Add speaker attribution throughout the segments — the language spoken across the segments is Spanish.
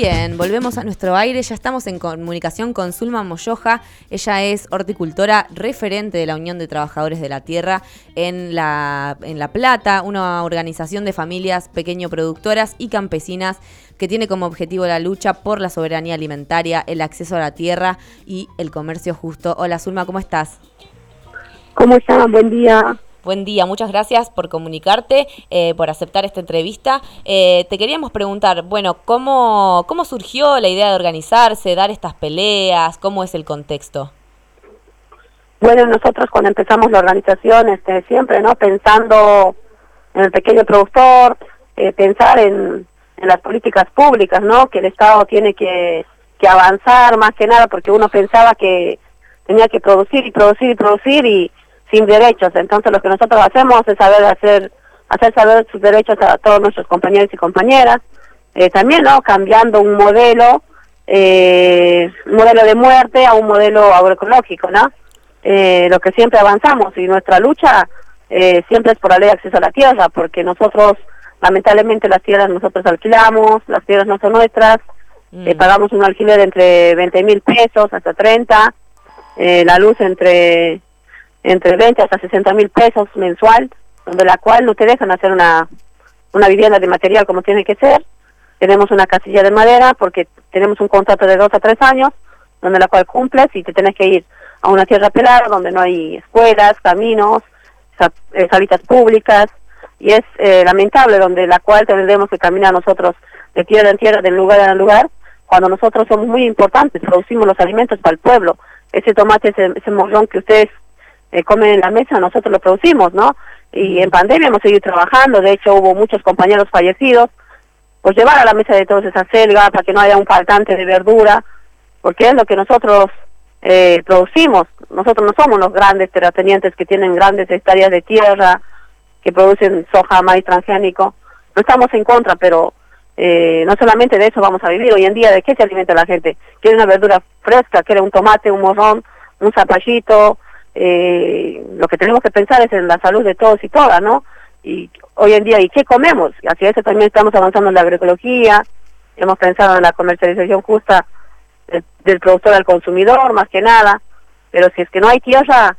Speaker 1: Bien, volvemos a nuestro aire. Ya estamos en comunicación con Zulma Moyoja. Ella es horticultora referente de la Unión de Trabajadores de la Tierra en La, en la Plata, una organización de familias pequeño productoras y campesinas que tiene como objetivo la lucha por la soberanía alimentaria, el acceso a la tierra y el comercio justo. Hola Zulma, ¿cómo estás?
Speaker 2: ¿Cómo están? Buen día.
Speaker 1: Buen día, muchas gracias por comunicarte, eh, por aceptar esta entrevista. Eh, te queríamos preguntar, bueno, ¿cómo, ¿cómo surgió la idea de organizarse, dar estas peleas? ¿Cómo es el contexto?
Speaker 2: Bueno, nosotros cuando empezamos la organización, este, siempre, ¿no? Pensando en el pequeño productor, eh, pensar en, en las políticas públicas, ¿no? Que el Estado tiene que, que avanzar más que nada, porque uno pensaba que tenía que producir y producir y producir y sin derechos. Entonces lo que nosotros hacemos es saber hacer, hacer saber sus derechos a todos nuestros compañeros y compañeras. Eh, también, ¿no? Cambiando un modelo, eh, un modelo de muerte a un modelo agroecológico, ¿no? Eh, lo que siempre avanzamos y nuestra lucha eh, siempre es por la ley de acceso a la tierra, porque nosotros, lamentablemente, las tierras nosotros alquilamos, las tierras no son nuestras, mm. pagamos un alquiler entre 20 mil pesos hasta 30, la luz entre entre 20 hasta 60 mil pesos mensual, donde la cual no te dejan hacer una, una vivienda de material como tiene que ser. Tenemos una casilla de madera porque tenemos un contrato de dos a tres años, donde la cual cumples y te tienes que ir a una tierra pelada donde no hay escuelas, caminos, eh, salitas públicas, y es eh, lamentable donde la cual tendremos que caminar nosotros de tierra en tierra, de lugar en lugar, cuando nosotros somos muy importantes, producimos los alimentos para el pueblo. Ese tomate, ese, ese morrón que ustedes eh, comen en la mesa, nosotros lo producimos, ¿no? Y en pandemia hemos seguido trabajando, de hecho hubo muchos compañeros fallecidos, pues llevar a la mesa de todos esa selga para que no haya un faltante de verdura, porque es lo que nosotros eh, producimos. Nosotros no somos los grandes terratenientes que tienen grandes hectáreas de tierra, que producen soja, maíz transgénico. No estamos en contra, pero eh, no solamente de eso vamos a vivir. Hoy en día, ¿de qué se alimenta la gente? Quiere una verdura fresca, quiere un tomate, un morrón, un zapallito, eh, lo que tenemos que pensar es en la salud de todos y todas, ¿no? Y hoy en día, ¿y qué comemos? Hacia eso también estamos avanzando en la agroecología, hemos pensado en la comercialización justa del, productor al consumidor, más que nada, pero si es que no hay tierra,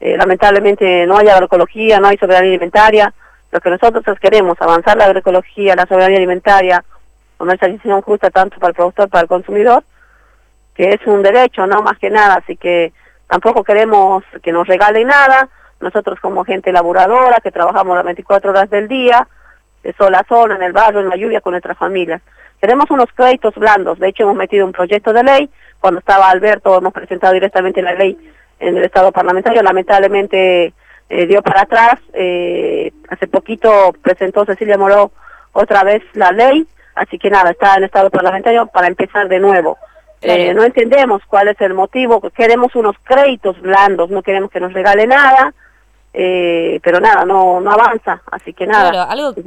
Speaker 2: eh, lamentablemente no hay agroecología, no hay soberanía alimentaria, lo que nosotros queremos, avanzar la agroecología, la soberanía alimentaria, comercialización justa tanto para el productor para el consumidor, que es un derecho, ¿no? Más que nada, así que Tampoco queremos que nos regalen nada. Nosotros como gente laboradora, que trabajamos las 24 horas del día, de sol a sol, en el barrio, en la lluvia, con nuestras familias. Queremos unos créditos blandos. De hecho, hemos metido un proyecto de ley. Cuando estaba Alberto, hemos presentado directamente la ley en el Estado parlamentario. Lamentablemente eh, dio para atrás. Eh, hace poquito presentó Cecilia Moró otra vez la ley. Así que nada, está en Estado parlamentario para empezar de nuevo. Eh, no entendemos cuál es el motivo, queremos unos créditos blandos, no queremos que nos regale nada, eh, pero nada, no, no avanza, así que nada.
Speaker 1: Claro, algo que,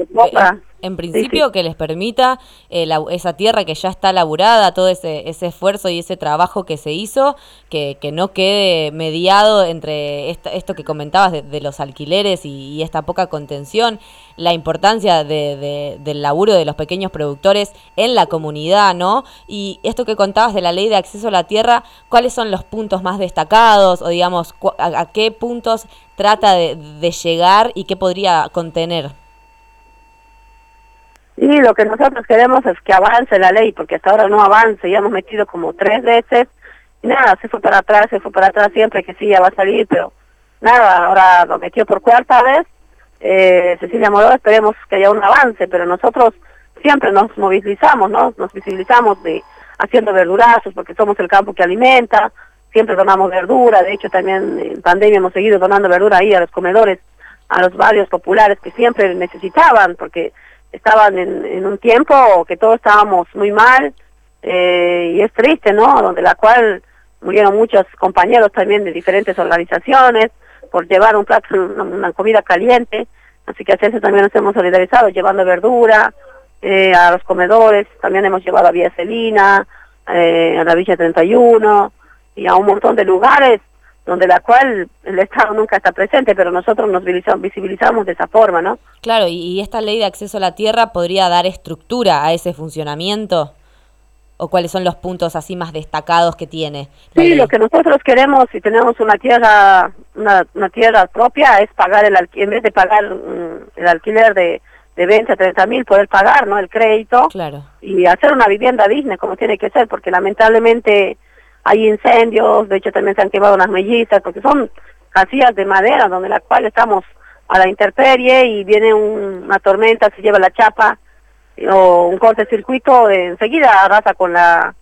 Speaker 1: en principio que les permita eh, esa tierra que ya está laburada, todo ese, ese esfuerzo y ese trabajo que se hizo, que, que no quede mediado entre esto que comentabas de, los alquileres y, esta poca contención, la importancia de, del laburo de los pequeños productores en la comunidad, ¿no? Y esto que contabas de la ley de acceso a la tierra, ¿cuáles son los puntos más destacados o digamos a, qué puntos trata de llegar y qué podría contener?
Speaker 2: Y lo que nosotros queremos es que avance la ley, porque hasta ahora no avance, ya hemos metido como tres veces, y nada, se fue para atrás, se fue para atrás siempre que sí, ya va a salir, pero nada, ahora lo metió por cuarta vez, eh, Cecilia Moró, esperemos que haya un avance, pero nosotros siempre nos movilizamos, ¿no? Nos visibilizamos de haciendo verdurazos, porque somos el campo que alimenta, siempre donamos verdura, de hecho también en pandemia hemos seguido donando verdura ahí a los comedores, a los barrios populares que siempre necesitaban, porque estaban en, un tiempo que todos estábamos muy mal eh, y es triste, ¿no? Donde la cual murieron muchos compañeros también de diferentes organizaciones por llevar un plato, una, comida caliente, así que a eso también nos hemos solidarizado llevando verdura eh, a los comedores, también hemos llevado a Vía Celina, eh, a la Villa 31 y a un montón de lugares donde la cual el Estado nunca está presente, pero nosotros nos visibilizamos de esa forma, ¿no?
Speaker 1: Claro, y, esta ley de acceso a la tierra podría dar estructura a ese funcionamiento. o cuáles son los puntos así más destacados que tiene.
Speaker 2: Sí, lo que nosotros queremos si tenemos una tierra una, tierra propia es pagar el en vez de pagar mm, el alquiler de de 20 a 30 mil poder pagar no el crédito
Speaker 1: claro.
Speaker 2: y hacer una vivienda digna como tiene que ser porque lamentablemente hay incendios de hecho también se han quemado unas mellizas porque son casillas de madera donde la cual estamos a la intemperie y viene una tormenta se lleva la chapa o un cortocircuito enseguida arrasa con la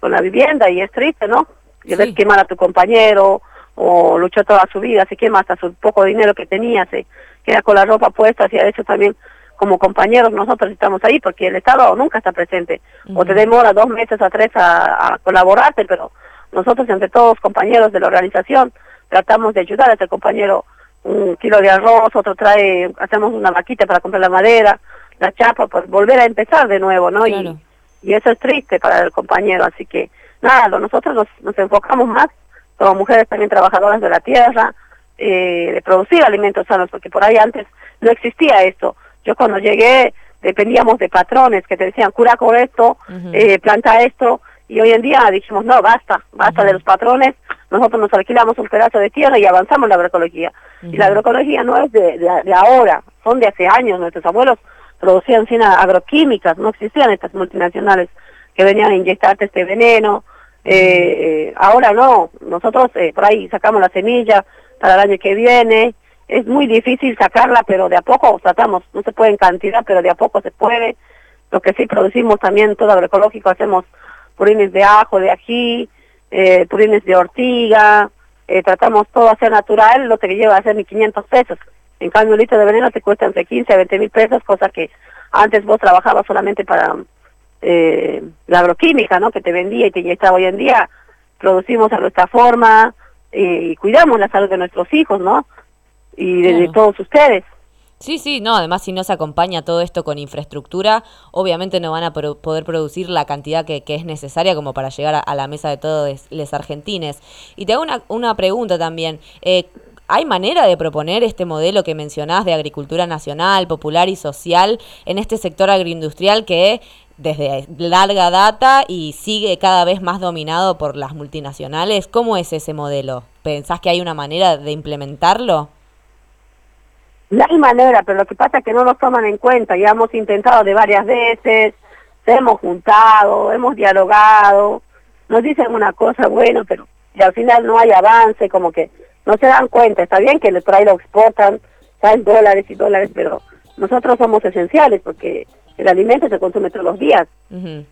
Speaker 2: con la vivienda y es triste no y ves quemar a tu compañero o luchó toda su vida se quema hasta su poco dinero que tenía se queda con la ropa puesta y a eso también como compañeros nosotros estamos ahí porque el Estado nunca está presente o te demora dos meses a tres a, colaborarte, pero nosotros entre todos compañeros de la organización tratamos de ayudar a ese compañero un kilo de arroz, otro trae, hacemos una vaquita para comprar la madera, la chapa, pues volver a empezar de nuevo, ¿no? Y, y eso es triste para el compañero, así que nada, nosotros nos, nos enfocamos más como mujeres también trabajadoras de la tierra, eh, de producir alimentos sanos, porque por ahí antes no existía esto. Yo cuando llegué dependíamos de patrones que te decían cura con esto, eh, planta esto, y hoy en día dijimos no, basta, basta de los patrones, nosotros nos alquilamos un pedazo de tierra y avanzamos en la agroecología. Y la agroecología no es de, de, ahora, son de hace años, nuestros abuelos producían sin agroquímicas, no existían estas multinacionales que venían a inyectarte este veneno, eh, eh, ahora no, nosotros por ahí sacamos la semilla para el año que viene, es muy difícil sacarla, pero de a poco tratamos, no se puede en cantidad, pero de a poco se puede. Lo que sí producimos también todo agroecológico, hacemos purines de ajo, de ají, eh, purines de ortiga, eh, tratamos todo a ser natural, lo que lleva a ser 1.500 pesos. En cambio, un litro de veneno te cuesta entre 15 a 20 mil pesos, cosa que antes vos trabajabas solamente para eh, la agroquímica, ¿no? Que te vendía y te inyectaba hoy en día. Producimos a nuestra forma y cuidamos la salud de nuestros hijos, ¿no? Y de, todos ustedes.
Speaker 1: Sí, sí, no, además si no se acompaña todo esto con infraestructura, obviamente no van a poder producir la cantidad que, es necesaria como para llegar a, la mesa de todos los argentines. Y te hago una, una pregunta también. Eh, ¿Hay manera de proponer este modelo que mencionás de agricultura nacional, popular y social en este sector agroindustrial que desde larga data y sigue cada vez más dominado por las multinacionales? ¿Cómo es ese modelo? ¿Pensás que hay una manera de implementarlo?
Speaker 2: No hay manera, pero lo que pasa es que no nos toman en cuenta. Ya hemos intentado de varias veces, se hemos juntado, hemos dialogado, nos dicen una cosa, bueno, pero y al final no hay avance, como que no se dan cuenta. Está bien que el trae lo exportan, saben dólares y dólares, pero nosotros somos esenciales porque el alimento se consume todos los días.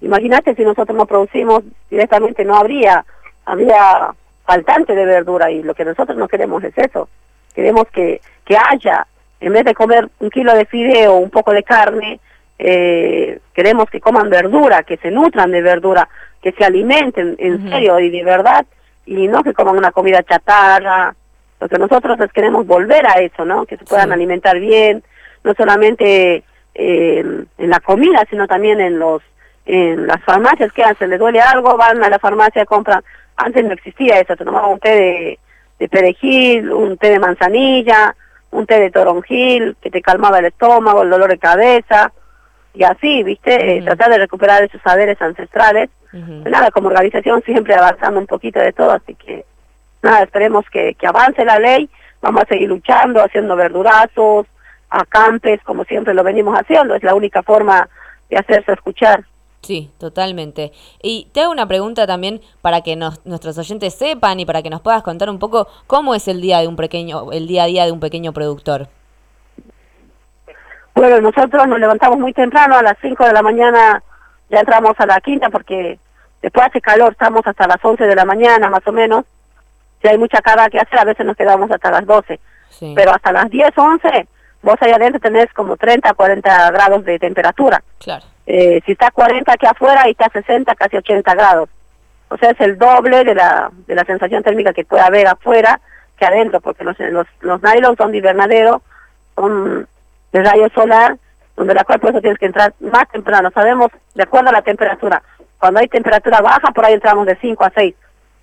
Speaker 2: Imagínate si nosotros no producimos directamente, no habría, habría faltante de verdura y lo que nosotros no queremos es eso. Queremos que, que haya en vez de comer un kilo de fideo o un poco de carne, eh, queremos que coman verdura, que se nutran de verdura, que se alimenten en serio y de verdad, y no que coman una comida chatarra. Lo que nosotros les queremos volver a eso, ¿no? Que se puedan alimentar bien, no solamente en la comida, sino también en los en las farmacias que hacen, les duele algo, van a la farmacia, compran. Antes no existía eso, te tomaban un té de, de perejil, un té de manzanilla, un té de toronjil que te calmaba el estómago, el dolor de cabeza, y así, ¿viste? Eh, tratar de recuperar esos saberes ancestrales. Nada, como organización siempre avanzando un poquito de todo, así que nada, esperemos que, que avance la ley, vamos a seguir luchando, haciendo verdurazos, acampes, como siempre lo venimos haciendo, es la única forma de hacerse escuchar.
Speaker 1: Sí, totalmente. Y te hago una pregunta también para que nuestros oyentes sepan y para que nos puedas contar un poco cómo es el día de un pequeño, el día a día de un pequeño productor.
Speaker 2: Bueno, nosotros nos levantamos muy temprano, a las 5 de la mañana ya entramos a la quinta porque después hace calor, estamos hasta las 11 de la mañana más o menos. Si hay mucha carga que hacer, a veces nos quedamos hasta las 12. Pero hasta las 10, 11, vos ahí adentro tenés como 30, 40 grados de temperatura.
Speaker 1: Claro.
Speaker 2: Eh, si está 40 aquí afuera y está 60, casi 80 grados. O sea, es el doble de la, de la sensación térmica que puede haber afuera que adentro, porque los, los, los nylon son de invernadero, son de rayo solar, donde la cual por eso tienes que entrar más temprano. Sabemos, de acuerdo a la temperatura, cuando hay temperatura baja, por ahí entramos de 5 a 6.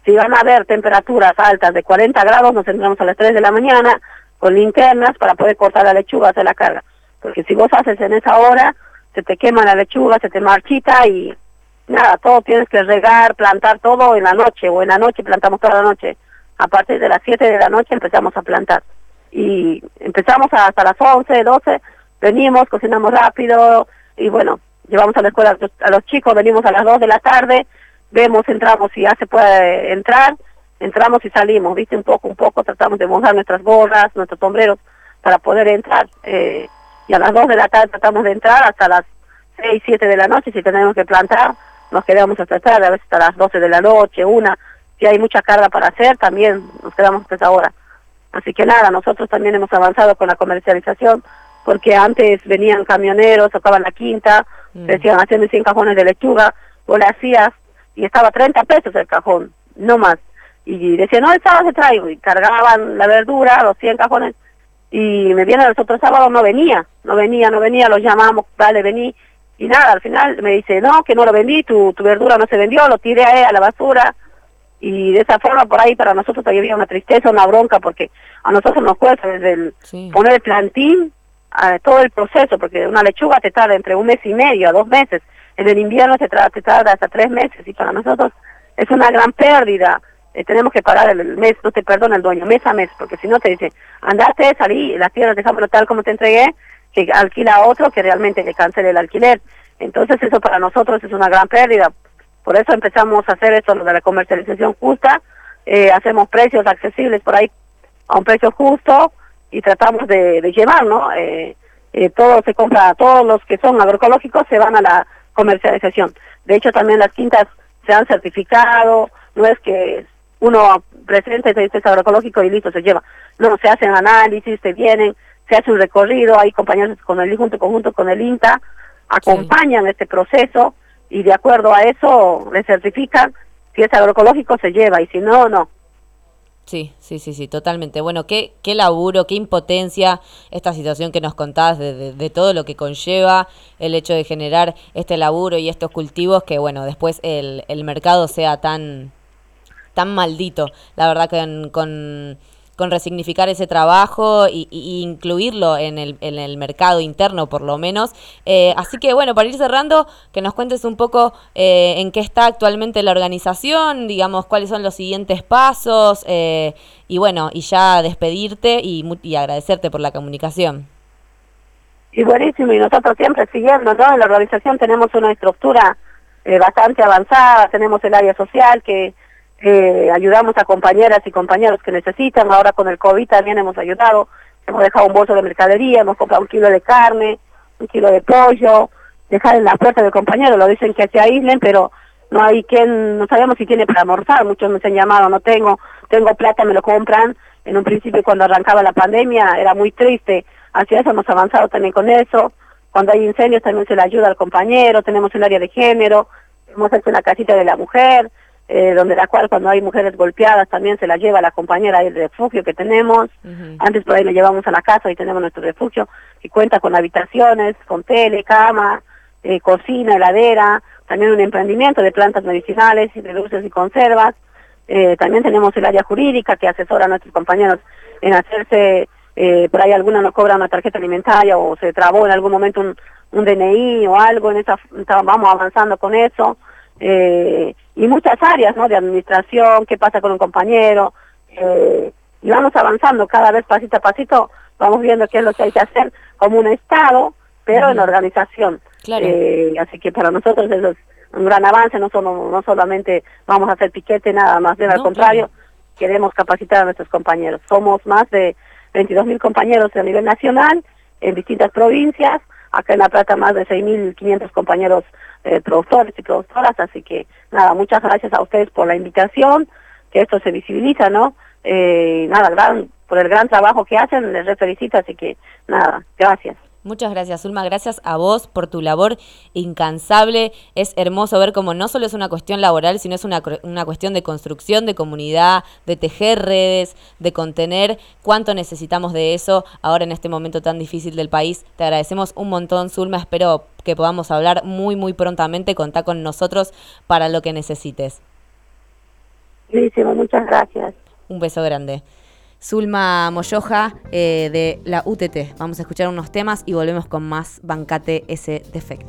Speaker 2: Si van a haber temperaturas altas de 40 grados, nos entramos a las 3 de la mañana con linternas para poder cortar la lechuga, hacer la carga. Porque si vos haces en esa hora, se te quema la lechuga, se te marchita y, nada, todo tienes que regar, plantar todo en la noche, o en la noche plantamos toda la noche. A partir de las 7 de la noche empezamos a plantar. Y empezamos hasta las 11, 12, venimos, cocinamos rápido, y bueno, llevamos a la escuela a los chicos, venimos a las 2 de la tarde, vemos, entramos y ya se puede entrar, entramos y salimos, viste, un poco, un poco, tratamos de mojar nuestras gorras, nuestros sombreros para poder entrar. Eh, y a las 2 de la tarde tratamos de entrar hasta las 6, 7 de la noche, si tenemos que plantar, nos quedamos hasta tarde, a veces hasta las 12 de la noche, una, si hay mucha carga para hacer, también nos quedamos hasta esa hora. Así que nada, nosotros también hemos avanzado con la comercialización, porque antes venían camioneros, tocaban la quinta, mm. decían, haciendo 100 cajones de lechuga, o le hacías, y estaba 30 pesos el cajón, no más. Y decían, no, sábado se traigo, y cargaban la verdura, los 100 cajones, y me viene los otros sábados, no venía, no venía, no venía, los llamamos, vale, vení, y nada, al final me dice, no, que no lo vendí, tu, tu verdura no se vendió, lo tiré a, a la basura, y de esa forma por ahí para nosotros todavía había una tristeza, una bronca, porque a nosotros nos cuesta desde el poner el plantín a todo el proceso, porque una lechuga te tarda entre un mes y medio a dos meses, en el invierno te, te tarda hasta tres meses, y para nosotros es una gran pérdida. Eh, tenemos que pagar el mes, no te perdona el dueño, mes a mes, porque si no te dice, andate, salí, la tierra dejámoslo tal como te entregué, que alquila a otro que realmente le cancele el alquiler. Entonces eso para nosotros es una gran pérdida. Por eso empezamos a hacer esto, lo de la comercialización justa, eh, hacemos precios accesibles por ahí a un precio justo y tratamos de, llevar, ¿no? Eh, eh, todo se compra, todos los que son agroecológicos se van a la comercialización. De hecho, también las quintas se han certificado, no es que uno presente este agroecológico y listo, se lleva. No, se hacen análisis, se vienen, se hace un recorrido, hay compañeros con el junto conjunto con el INTA, acompañan este proceso y de acuerdo a eso le certifican si es agroecológico se lleva y si no, no.
Speaker 1: Sí, sí, sí, sí, totalmente. Bueno, qué, qué laburo, qué impotencia esta situación que nos contás de, de, todo lo que conlleva el hecho de generar este laburo y estos cultivos que, bueno, después el, el mercado sea tan, tan maldito. La verdad que con con resignificar ese trabajo y, incluirlo en el, en el, mercado interno por lo menos. Eh, así que bueno, para ir cerrando, que nos cuentes un poco eh, en qué está actualmente la organización, digamos, cuáles son los siguientes pasos eh, y bueno, y ya despedirte y, y agradecerte por la comunicación.
Speaker 2: Y buenísimo, y nosotros siempre siguiendo, ¿no? En la organización tenemos una estructura bastante avanzada, tenemos el área social que eh, ayudamos a compañeras y compañeros que necesitan, ahora con el COVID también hemos ayudado, hemos dejado un bolso de mercadería, hemos comprado un kilo de carne, un kilo de pollo, dejar en la puerta del compañero, lo dicen que se aíslen, pero no hay quien, no sabemos si tiene para almorzar, muchos me han llamado, no tengo, tengo plata, me lo compran, en un principio cuando arrancaba la pandemia era muy triste, hacia eso hemos avanzado también con eso, cuando hay incendios también se le ayuda al compañero, tenemos un área de género, hemos hecho una casita de la mujer, eh, donde la cual cuando hay mujeres golpeadas también se la lleva la compañera del refugio que tenemos. Antes por ahí le llevamos a la casa y tenemos nuestro refugio que cuenta con habitaciones, con tele, cama, eh, cocina, heladera, también un emprendimiento de plantas medicinales y de dulces y conservas. Eh, también tenemos el área jurídica que asesora a nuestros compañeros en hacerse, por ahí alguna no cobra una tarjeta alimentaria o se trabó en algún momento un, un DNI o algo, en esa, vamos avanzando con eso eh, y muchas áreas, ¿no? De administración, qué pasa con un compañero, eh, y vamos avanzando cada vez pasito a pasito, vamos viendo qué es lo que hay que hacer como un Estado, pero en organización. Eh, así que para nosotros eso es un gran avance, no, solo, no solamente vamos a hacer piquete nada más, bien al contrario, queremos capacitar a nuestros compañeros. Somos más de 22 mil compañeros a nivel nacional, en distintas provincias, acá en La Plata más de 6.500 compañeros eh, productores y productoras, así que nada, muchas gracias a ustedes por la invitación, que esto se visibiliza, ¿no? Eh, nada, gran, por el gran trabajo que hacen, les felicito, así que nada, gracias.
Speaker 1: Muchas gracias, Ulma. Gracias a vos por tu labor incansable. Es hermoso ver cómo no solo es una cuestión laboral, sino es una, una cuestión de construcción de comunidad, de tejer redes, de contener cuánto necesitamos de eso ahora en este momento tan difícil del país. Te agradecemos un montón, Zulma. Espero que podamos hablar muy, muy prontamente. Contá con nosotros para lo que necesites.
Speaker 2: muchas gracias.
Speaker 1: Un beso grande. Zulma Moyoja eh, de la UTT. Vamos a escuchar unos temas y volvemos con más Bancate ese defecto.